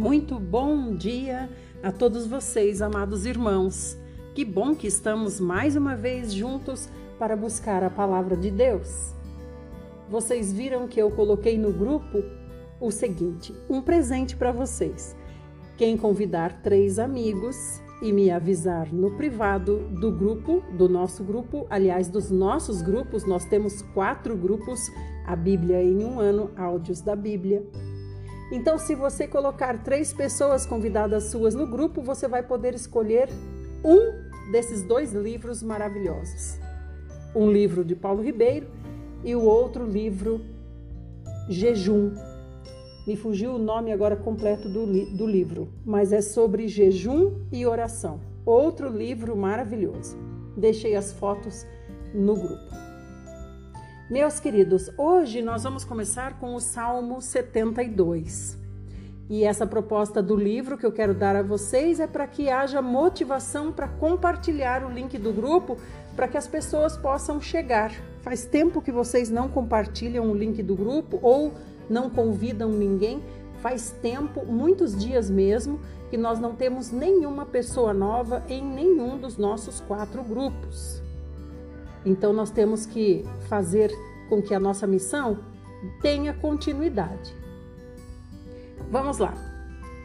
Muito bom dia a todos vocês, amados irmãos. Que bom que estamos mais uma vez juntos para buscar a palavra de Deus. Vocês viram que eu coloquei no grupo o seguinte: um presente para vocês. Quem convidar três amigos e me avisar no privado do grupo, do nosso grupo, aliás, dos nossos grupos, nós temos quatro grupos, a Bíblia em um ano, áudios da Bíblia. Então, se você colocar três pessoas convidadas suas no grupo, você vai poder escolher um desses dois livros maravilhosos. Um livro de Paulo Ribeiro e o outro livro Jejum, me fugiu o nome agora completo do, li do livro, mas é sobre jejum e oração. Outro livro maravilhoso. Deixei as fotos no grupo. Meus queridos, hoje nós vamos começar com o Salmo 72. E essa proposta do livro que eu quero dar a vocês é para que haja motivação para compartilhar o link do grupo para que as pessoas possam chegar. Faz tempo que vocês não compartilham o link do grupo ou não convidam ninguém. Faz tempo, muitos dias mesmo, que nós não temos nenhuma pessoa nova em nenhum dos nossos quatro grupos. Então nós temos que fazer com que a nossa missão tenha continuidade. Vamos lá.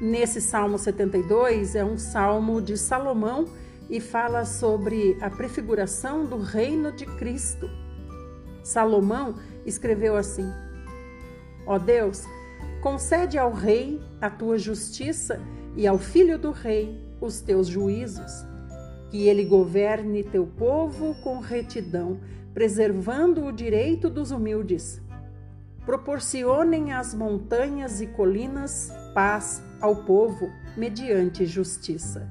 Nesse Salmo 72 é um salmo de Salomão e fala sobre a prefiguração do reino de Cristo. Salomão escreveu assim: Ó Deus, concede ao rei a tua justiça e ao filho do rei os teus juízos. Que ele governe teu povo com retidão, preservando o direito dos humildes. Proporcionem às montanhas e colinas paz ao povo mediante justiça.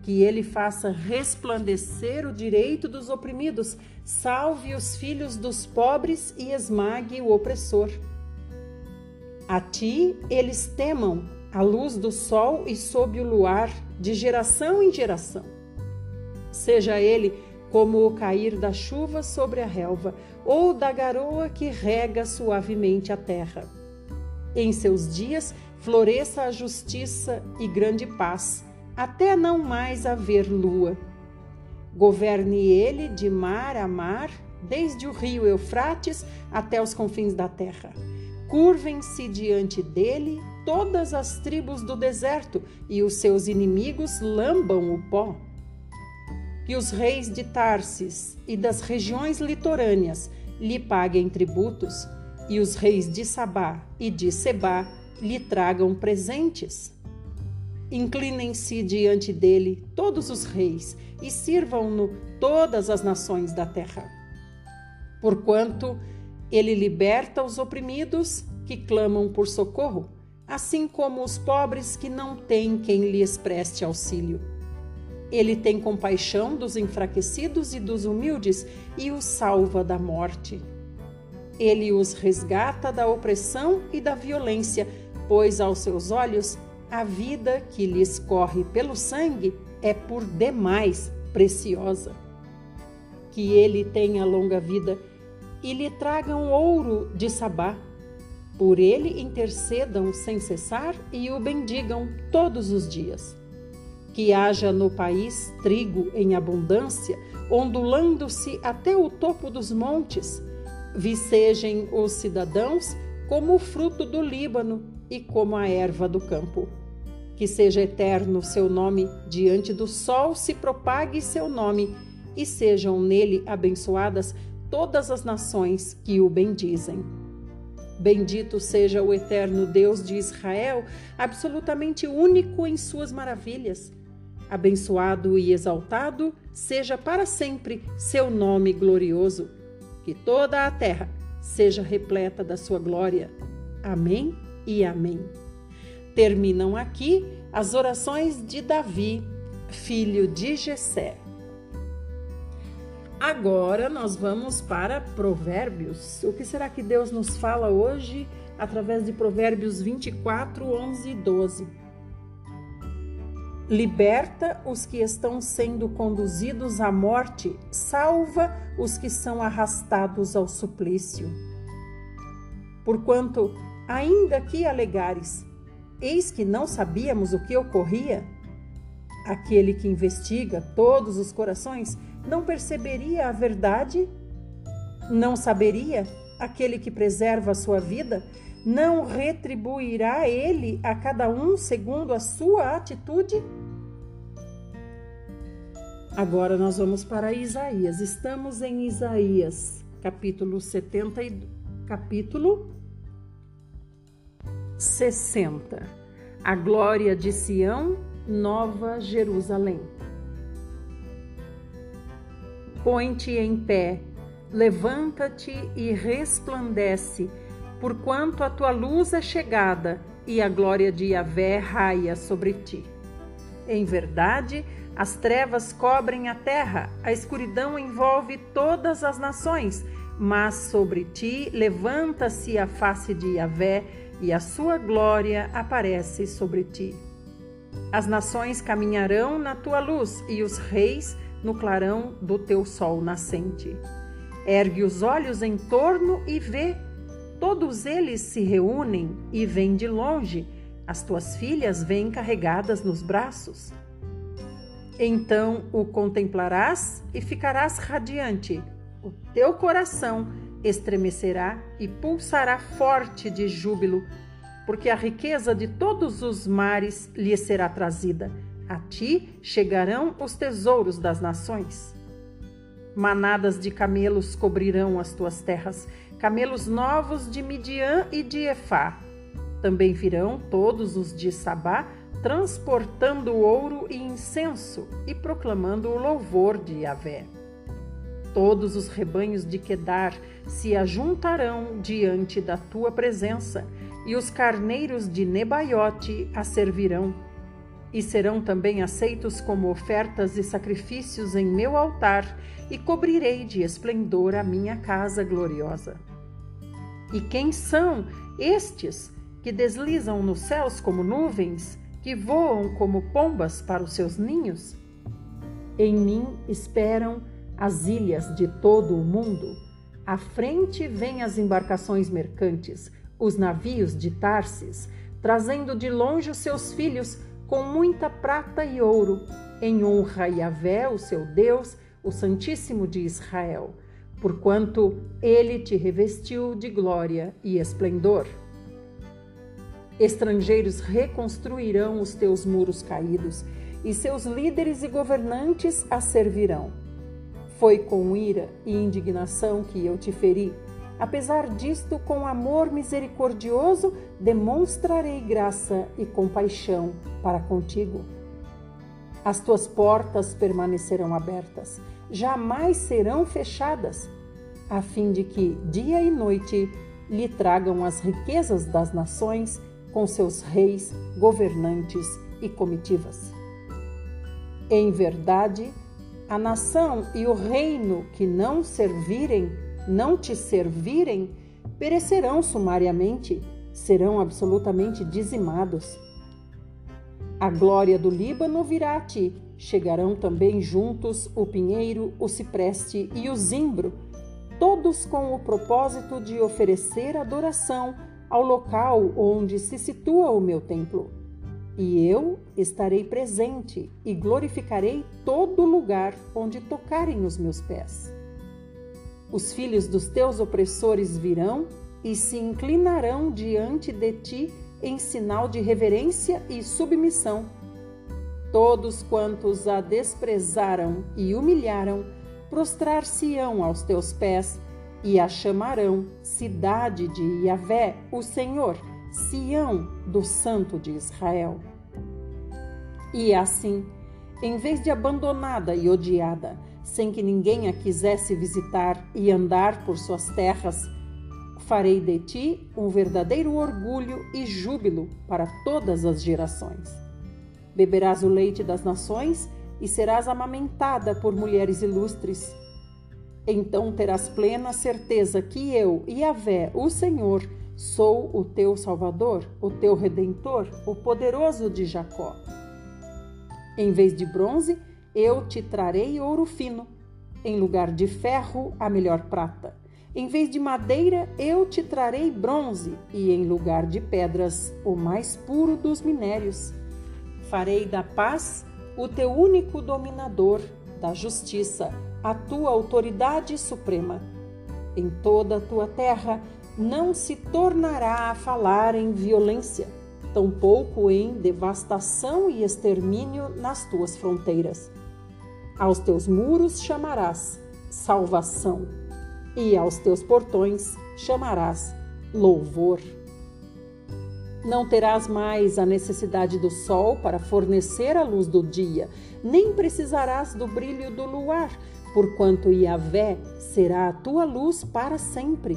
Que ele faça resplandecer o direito dos oprimidos, salve os filhos dos pobres e esmague o opressor. A ti eles temam a luz do sol e sob o luar, de geração em geração. Seja ele como o cair da chuva sobre a relva, ou da garoa que rega suavemente a terra. Em seus dias floresça a justiça e grande paz, até não mais haver lua. Governe ele de mar a mar, desde o rio Eufrates até os confins da terra Curvem-se diante dele todas as tribos do deserto e os seus inimigos lambam o pó. Que os reis de Tarsis e das regiões litorâneas lhe paguem tributos, e os reis de Sabá e de Sebá lhe tragam presentes. Inclinem-se diante dele todos os reis e sirvam-no todas as nações da terra. Porquanto ele liberta os oprimidos que clamam por socorro, assim como os pobres que não têm quem lhes preste auxílio. Ele tem compaixão dos enfraquecidos e dos humildes e os salva da morte. Ele os resgata da opressão e da violência, pois aos seus olhos a vida que lhes corre pelo sangue é por demais preciosa. Que ele tenha longa vida e lhe tragam ouro de Sabá. Por ele intercedam sem cessar e o bendigam todos os dias. Que haja no país trigo em abundância, ondulando-se até o topo dos montes. Vicejem os cidadãos como o fruto do Líbano e como a erva do campo. Que seja eterno seu nome, diante do sol se propague seu nome, e sejam nele abençoadas todas as nações que o bendizem. Bendito seja o eterno Deus de Israel, absolutamente único em suas maravilhas. Abençoado e exaltado seja para sempre seu nome glorioso. Que toda a terra seja repleta da sua glória. Amém e amém. Terminam aqui as orações de Davi, filho de Jessé. Agora nós vamos para Provérbios. O que será que Deus nos fala hoje através de Provérbios 24, 11 e 12? Liberta os que estão sendo conduzidos à morte, salva os que são arrastados ao suplício. Porquanto, ainda que alegares, Eis que não sabíamos o que ocorria? Aquele que investiga todos os corações não perceberia a verdade? Não saberia? Aquele que preserva a sua vida não retribuirá ele a cada um segundo a sua atitude? Agora nós vamos para Isaías. Estamos em Isaías, capítulo 70 e capítulo 60. A glória de Sião, Nova Jerusalém. Põe-te em pé, levanta-te e resplandece, porquanto a tua luz é chegada e a glória de Yahvé raia sobre ti. Em verdade, as trevas cobrem a terra, a escuridão envolve todas as nações, mas sobre ti levanta-se a face de Yahvé e a sua glória aparece sobre ti. As nações caminharão na tua luz e os reis no clarão do teu sol nascente. Ergue os olhos em torno e vê. Todos eles se reúnem e vêm de longe. As tuas filhas vêm carregadas nos braços. Então o contemplarás e ficarás radiante. O teu coração estremecerá e pulsará forte de júbilo, porque a riqueza de todos os mares lhe será trazida. A ti chegarão os tesouros das nações. Manadas de camelos cobrirão as tuas terras, camelos novos de Midian e de Efá. Também virão todos os de Sabá, transportando ouro e incenso e proclamando o louvor de Yahvé. Todos os rebanhos de Quedar se ajuntarão diante da tua presença, e os carneiros de Nebaiote a servirão. E serão também aceitos como ofertas e sacrifícios em meu altar, e cobrirei de esplendor a minha casa gloriosa. E quem são estes que deslizam nos céus como nuvens, que voam como pombas para os seus ninhos? Em mim esperam as ilhas de todo o mundo. À frente vêm as embarcações mercantes, os navios de Tarsis, trazendo de longe os seus filhos com muita prata e ouro, em honra a Yahvé, o seu Deus, o Santíssimo de Israel, porquanto ele te revestiu de glória e esplendor. Estrangeiros reconstruirão os teus muros caídos, e seus líderes e governantes a servirão foi com ira e indignação que eu te feri. Apesar disto, com amor misericordioso, demonstrarei graça e compaixão para contigo. As tuas portas permanecerão abertas, jamais serão fechadas, a fim de que, dia e noite, lhe tragam as riquezas das nações com seus reis, governantes e comitivas. Em verdade, a nação e o reino que não servirem, não te servirem, perecerão sumariamente, serão absolutamente dizimados. A glória do Líbano virá a ti, chegarão também juntos o pinheiro, o cipreste e o zimbro, todos com o propósito de oferecer adoração ao local onde se situa o meu templo e eu estarei presente e glorificarei todo lugar onde tocarem os meus pés. Os filhos dos teus opressores virão e se inclinarão diante de ti em sinal de reverência e submissão. Todos quantos a desprezaram e humilharam, prostrar-se-ão aos teus pés e a chamarão cidade de Yahvé, o Senhor Sião do Santo de Israel. E assim, em vez de abandonada e odiada, sem que ninguém a quisesse visitar e andar por suas terras, farei de ti um verdadeiro orgulho e júbilo para todas as gerações. Beberás o leite das nações e serás amamentada por mulheres ilustres. Então terás plena certeza que eu, Yahvé, o Senhor, Sou o teu Salvador, o teu Redentor, o poderoso de Jacó. Em vez de bronze, eu te trarei ouro fino, em lugar de ferro, a melhor prata. Em vez de madeira, eu te trarei bronze, e em lugar de pedras, o mais puro dos minérios. Farei da paz o teu único dominador, da justiça, a tua autoridade suprema. Em toda a tua terra não se tornará a falar em violência, tampouco em devastação e extermínio nas tuas fronteiras. Aos teus muros chamarás salvação, e aos teus portões chamarás louvor. Não terás mais a necessidade do sol para fornecer a luz do dia, nem precisarás do brilho do luar, porquanto Yahvé será a tua luz para sempre,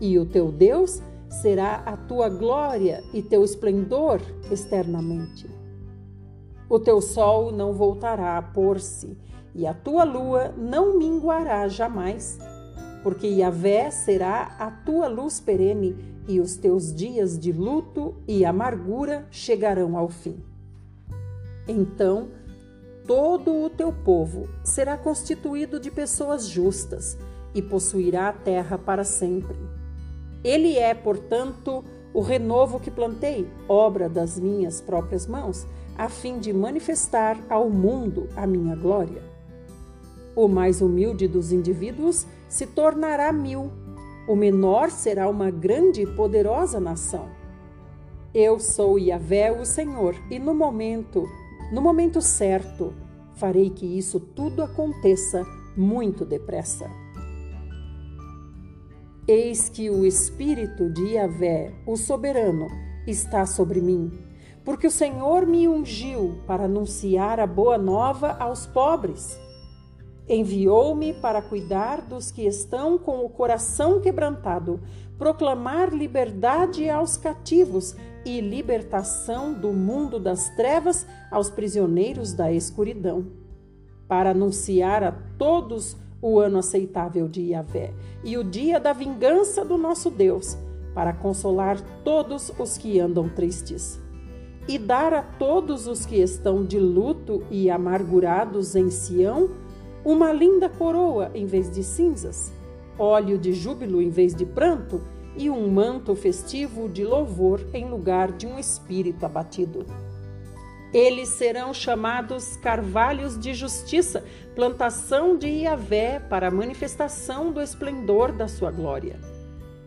e o teu Deus será a tua glória e teu esplendor externamente. O teu sol não voltará a pôr-se, e a tua lua não minguará jamais, porque Yahvé será a tua luz perene e os teus dias de luto e amargura chegarão ao fim. Então, todo o teu povo será constituído de pessoas justas e possuirá a terra para sempre. Ele é, portanto, o renovo que plantei, obra das minhas próprias mãos, a fim de manifestar ao mundo a minha glória. O mais humilde dos indivíduos se tornará mil o menor será uma grande e poderosa nação. Eu sou Yahvé, o Senhor, e no momento, no momento certo, farei que isso tudo aconteça muito depressa. Eis que o Espírito de Yahvé, o soberano, está sobre mim, porque o Senhor me ungiu para anunciar a boa nova aos pobres Enviou-me para cuidar dos que estão com o coração quebrantado, proclamar liberdade aos cativos e libertação do mundo das trevas aos prisioneiros da escuridão, para anunciar a todos o ano aceitável de Yahvé e o dia da vingança do nosso Deus, para consolar todos os que andam tristes. E dar a todos os que estão de luto e amargurados em Sião uma linda coroa em vez de cinzas, óleo de júbilo em vez de pranto e um manto festivo de louvor em lugar de um espírito abatido. Eles serão chamados carvalhos de justiça, plantação de Iavé para a manifestação do esplendor da sua glória.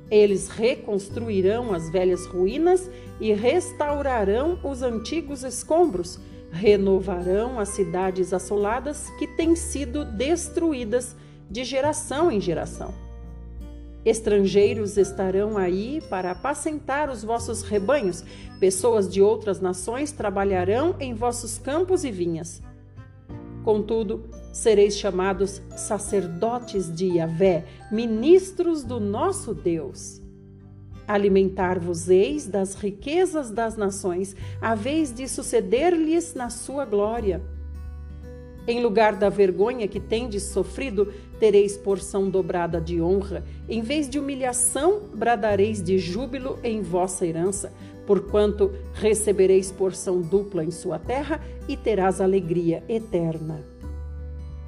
Eles reconstruirão as velhas ruínas e restaurarão os antigos escombros, renovarão as cidades assoladas que têm sido destruídas de geração em geração. Estrangeiros estarão aí para apacentar os vossos rebanhos, pessoas de outras nações trabalharão em vossos campos e vinhas. Contudo, sereis chamados sacerdotes de Yahvé, ministros do nosso Deus. Alimentar-vos-eis das riquezas das nações, a vez de suceder-lhes na sua glória. Em lugar da vergonha que tendes sofrido, tereis porção dobrada de honra. Em vez de humilhação, bradareis de júbilo em vossa herança, porquanto recebereis porção dupla em sua terra e terás alegria eterna.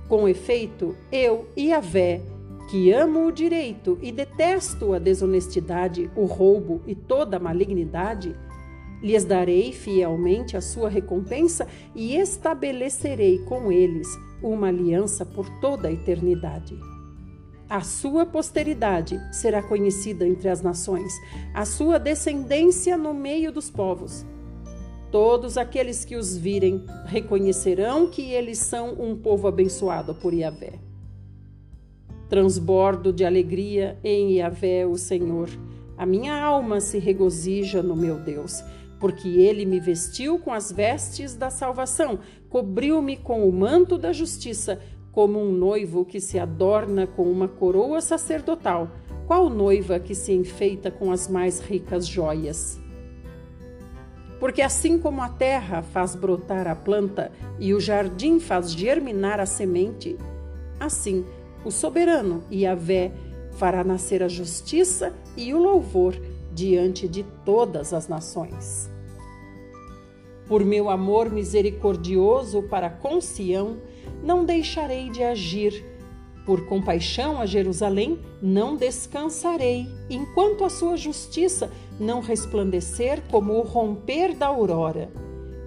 Com efeito, eu, Yahvé, que amo o direito e detesto a desonestidade, o roubo e toda a malignidade, lhes darei fielmente a sua recompensa e estabelecerei com eles uma aliança por toda a eternidade. A sua posteridade será conhecida entre as nações, a sua descendência no meio dos povos. Todos aqueles que os virem reconhecerão que eles são um povo abençoado por Yahvé transbordo de alegria em Yahvé, o Senhor. A minha alma se regozija no meu Deus, porque ele me vestiu com as vestes da salvação, cobriu-me com o manto da justiça, como um noivo que se adorna com uma coroa sacerdotal, qual noiva que se enfeita com as mais ricas joias. Porque assim como a terra faz brotar a planta e o jardim faz germinar a semente, assim o soberano Yahvé fará nascer a justiça e o louvor diante de todas as nações. Por meu amor misericordioso para com Sião, não deixarei de agir por compaixão a Jerusalém, não descansarei, enquanto a sua justiça não resplandecer como o romper da aurora,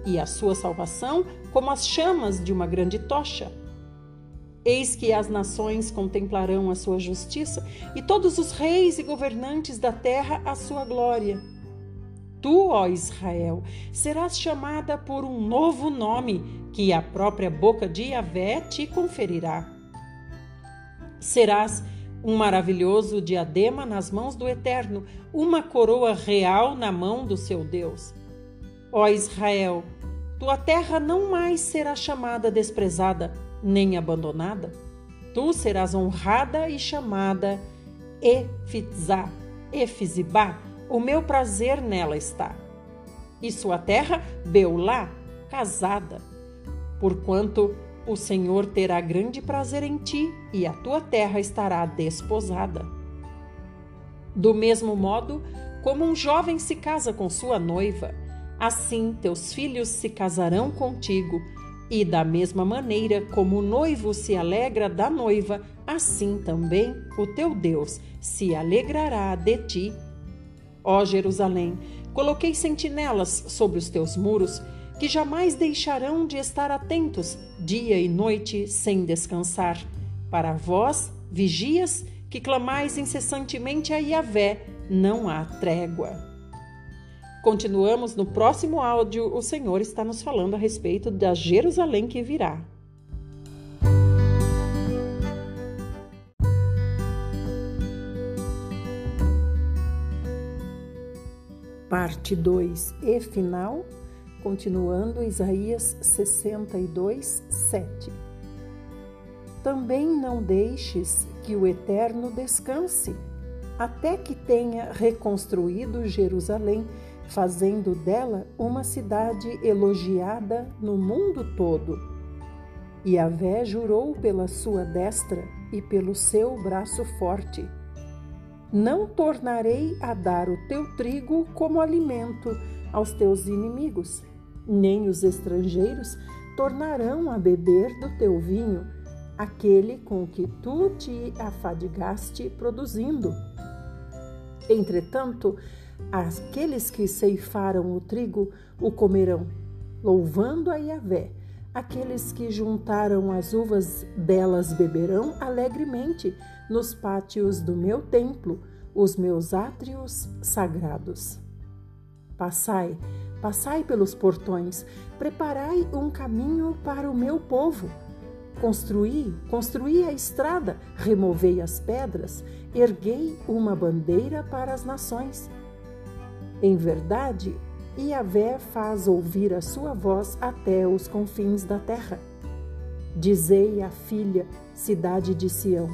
e a sua salvação como as chamas de uma grande tocha. Eis que as nações contemplarão a sua justiça, e todos os reis e governantes da terra a sua glória. Tu, ó Israel, serás chamada por um novo nome que a própria boca de Yahvé te conferirá. Serás um maravilhoso diadema nas mãos do Eterno, uma coroa real na mão do seu Deus. Ó Israel, tua terra não mais será chamada desprezada, nem abandonada. Tu serás honrada e chamada Efitzá, Efizibá, o meu prazer nela está. E sua terra, Beulá, casada. Porquanto o Senhor terá grande prazer em ti e a tua terra estará desposada. Do mesmo modo, como um jovem se casa com sua noiva, assim teus filhos se casarão contigo, e da mesma maneira como o noivo se alegra da noiva, assim também o teu Deus se alegrará de ti. Ó Jerusalém, coloquei sentinelas sobre os teus muros, que jamais deixarão de estar atentos dia e noite sem descansar. Para vós, vigias, que clamais incessantemente a Yahvé, não há trégua. Continuamos no próximo áudio. O Senhor está nos falando a respeito da Jerusalém que virá. Parte 2 e final continuando Isaías 62, 7. Também não deixes que o Eterno descanse, até que tenha reconstruído Jerusalém, fazendo dela uma cidade elogiada no mundo todo. E Avé jurou pela sua destra e pelo seu braço forte. Não tornarei a dar o teu trigo como alimento aos teus inimigos, nem os estrangeiros tornarão a beber do teu vinho, aquele com que tu te afadigaste produzindo. Entretanto, aqueles que ceifaram o trigo o comerão, louvando a Yahvé. Aqueles que juntaram as uvas delas beberão alegremente nos pátios do meu templo, os meus átrios sagrados. Passai, Passai pelos portões, preparai um caminho para o meu povo. Construí, construí a estrada, removei as pedras, erguei uma bandeira para as nações. Em verdade, Iavé faz ouvir a sua voz até os confins da terra. Dizei à filha, cidade de Sião: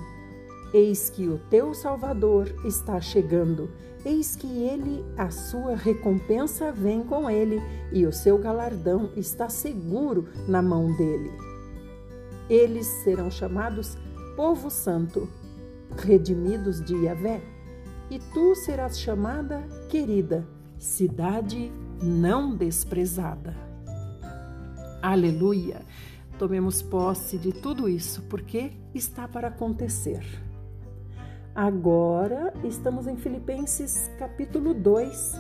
Eis que o teu Salvador está chegando Eis que ele, a sua recompensa vem com ele, e o seu galardão está seguro na mão dele. Eles serão chamados povo santo, redimidos de Yahvé, e tu serás chamada querida, cidade não desprezada. Aleluia! Tomemos posse de tudo isso, porque está para acontecer. Agora estamos em Filipenses capítulo 2,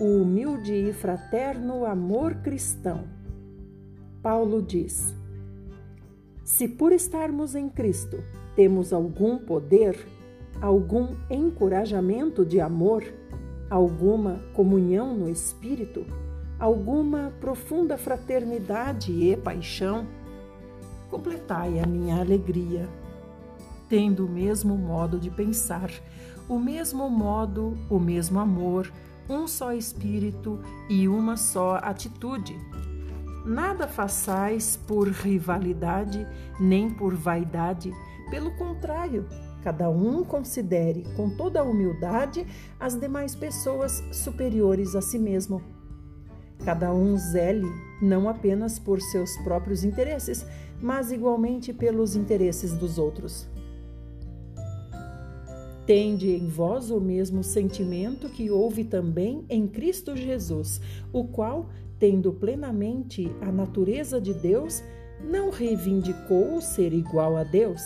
o humilde e fraterno amor cristão. Paulo diz: Se por estarmos em Cristo temos algum poder, algum encorajamento de amor, alguma comunhão no espírito, alguma profunda fraternidade e paixão, completai a minha alegria tendo o mesmo modo de pensar, o mesmo modo, o mesmo amor, um só espírito e uma só atitude. Nada façais por rivalidade nem por vaidade, pelo contrário, cada um considere com toda a humildade as demais pessoas superiores a si mesmo. Cada um zele não apenas por seus próprios interesses, mas igualmente pelos interesses dos outros. Tende em vós o mesmo sentimento que houve também em Cristo Jesus, o qual, tendo plenamente a natureza de Deus, não reivindicou ser igual a Deus.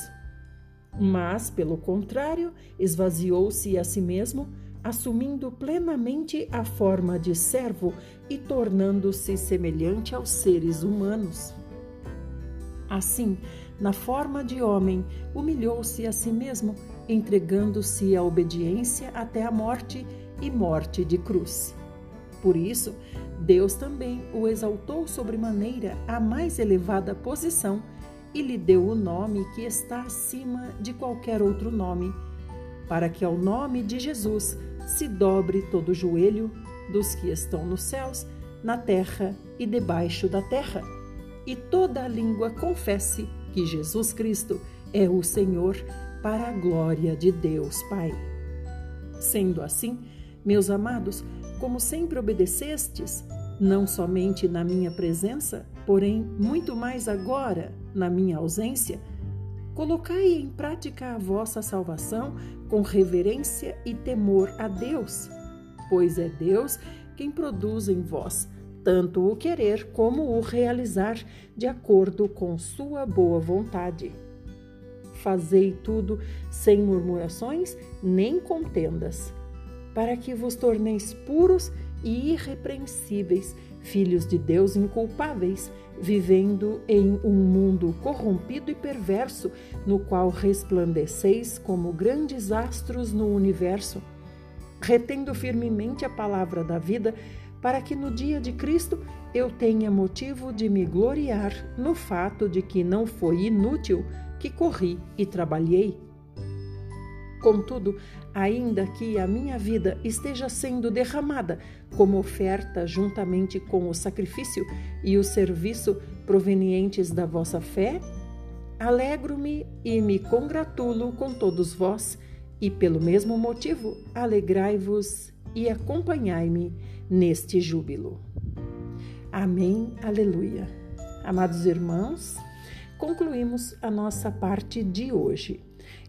Mas, pelo contrário, esvaziou-se a si mesmo, assumindo plenamente a forma de servo e tornando-se semelhante aos seres humanos. Assim, na forma de homem, humilhou-se a si mesmo, entregando-se à obediência até a morte e morte de cruz. Por isso, Deus também o exaltou sobremaneira à mais elevada posição e lhe deu o nome que está acima de qualquer outro nome, para que ao nome de Jesus se dobre todo o joelho dos que estão nos céus, na terra e debaixo da terra, e toda a língua confesse que Jesus Cristo é o Senhor, para a glória de Deus Pai. Sendo assim, meus amados, como sempre obedecestes, não somente na minha presença, porém muito mais agora na minha ausência, colocai em prática a vossa salvação com reverência e temor a Deus, pois é Deus quem produz em vós tanto o querer como o realizar de acordo com sua boa vontade. Fazei tudo sem murmurações nem contendas, para que vos torneis puros e irrepreensíveis, filhos de Deus inculpáveis, vivendo em um mundo corrompido e perverso, no qual resplandeceis como grandes astros no universo, retendo firmemente a palavra da vida, para que no dia de Cristo eu tenha motivo de me gloriar no fato de que não foi inútil que corri e trabalhei. Contudo, ainda que a minha vida esteja sendo derramada como oferta juntamente com o sacrifício e o serviço provenientes da vossa fé, alegro-me e me congratulo com todos vós, e pelo mesmo motivo alegrai-vos e acompanhai-me neste júbilo. Amém, aleluia. Amados irmãos, concluímos a nossa parte de hoje.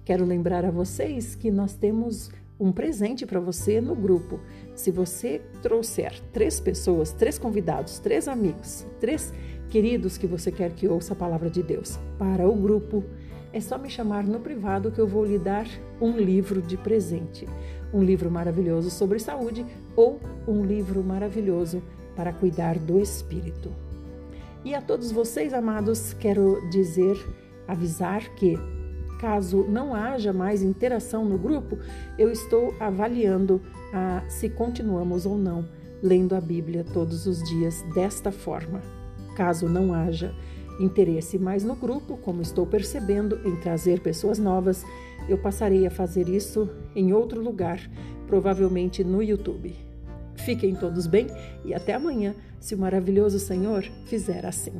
Quero lembrar a vocês que nós temos um presente para você no grupo. Se você trouxer três pessoas, três convidados, três amigos, três queridos que você quer que ouça a palavra de Deus para o grupo, é só me chamar no privado que eu vou lhe dar um livro de presente. Um livro maravilhoso sobre saúde ou um livro maravilhoso para cuidar do espírito. E a todos vocês, amados, quero dizer, avisar que Caso não haja mais interação no grupo, eu estou avaliando a, se continuamos ou não lendo a Bíblia todos os dias desta forma. Caso não haja interesse mais no grupo, como estou percebendo em trazer pessoas novas, eu passarei a fazer isso em outro lugar, provavelmente no YouTube. Fiquem todos bem e até amanhã, se o maravilhoso Senhor fizer assim.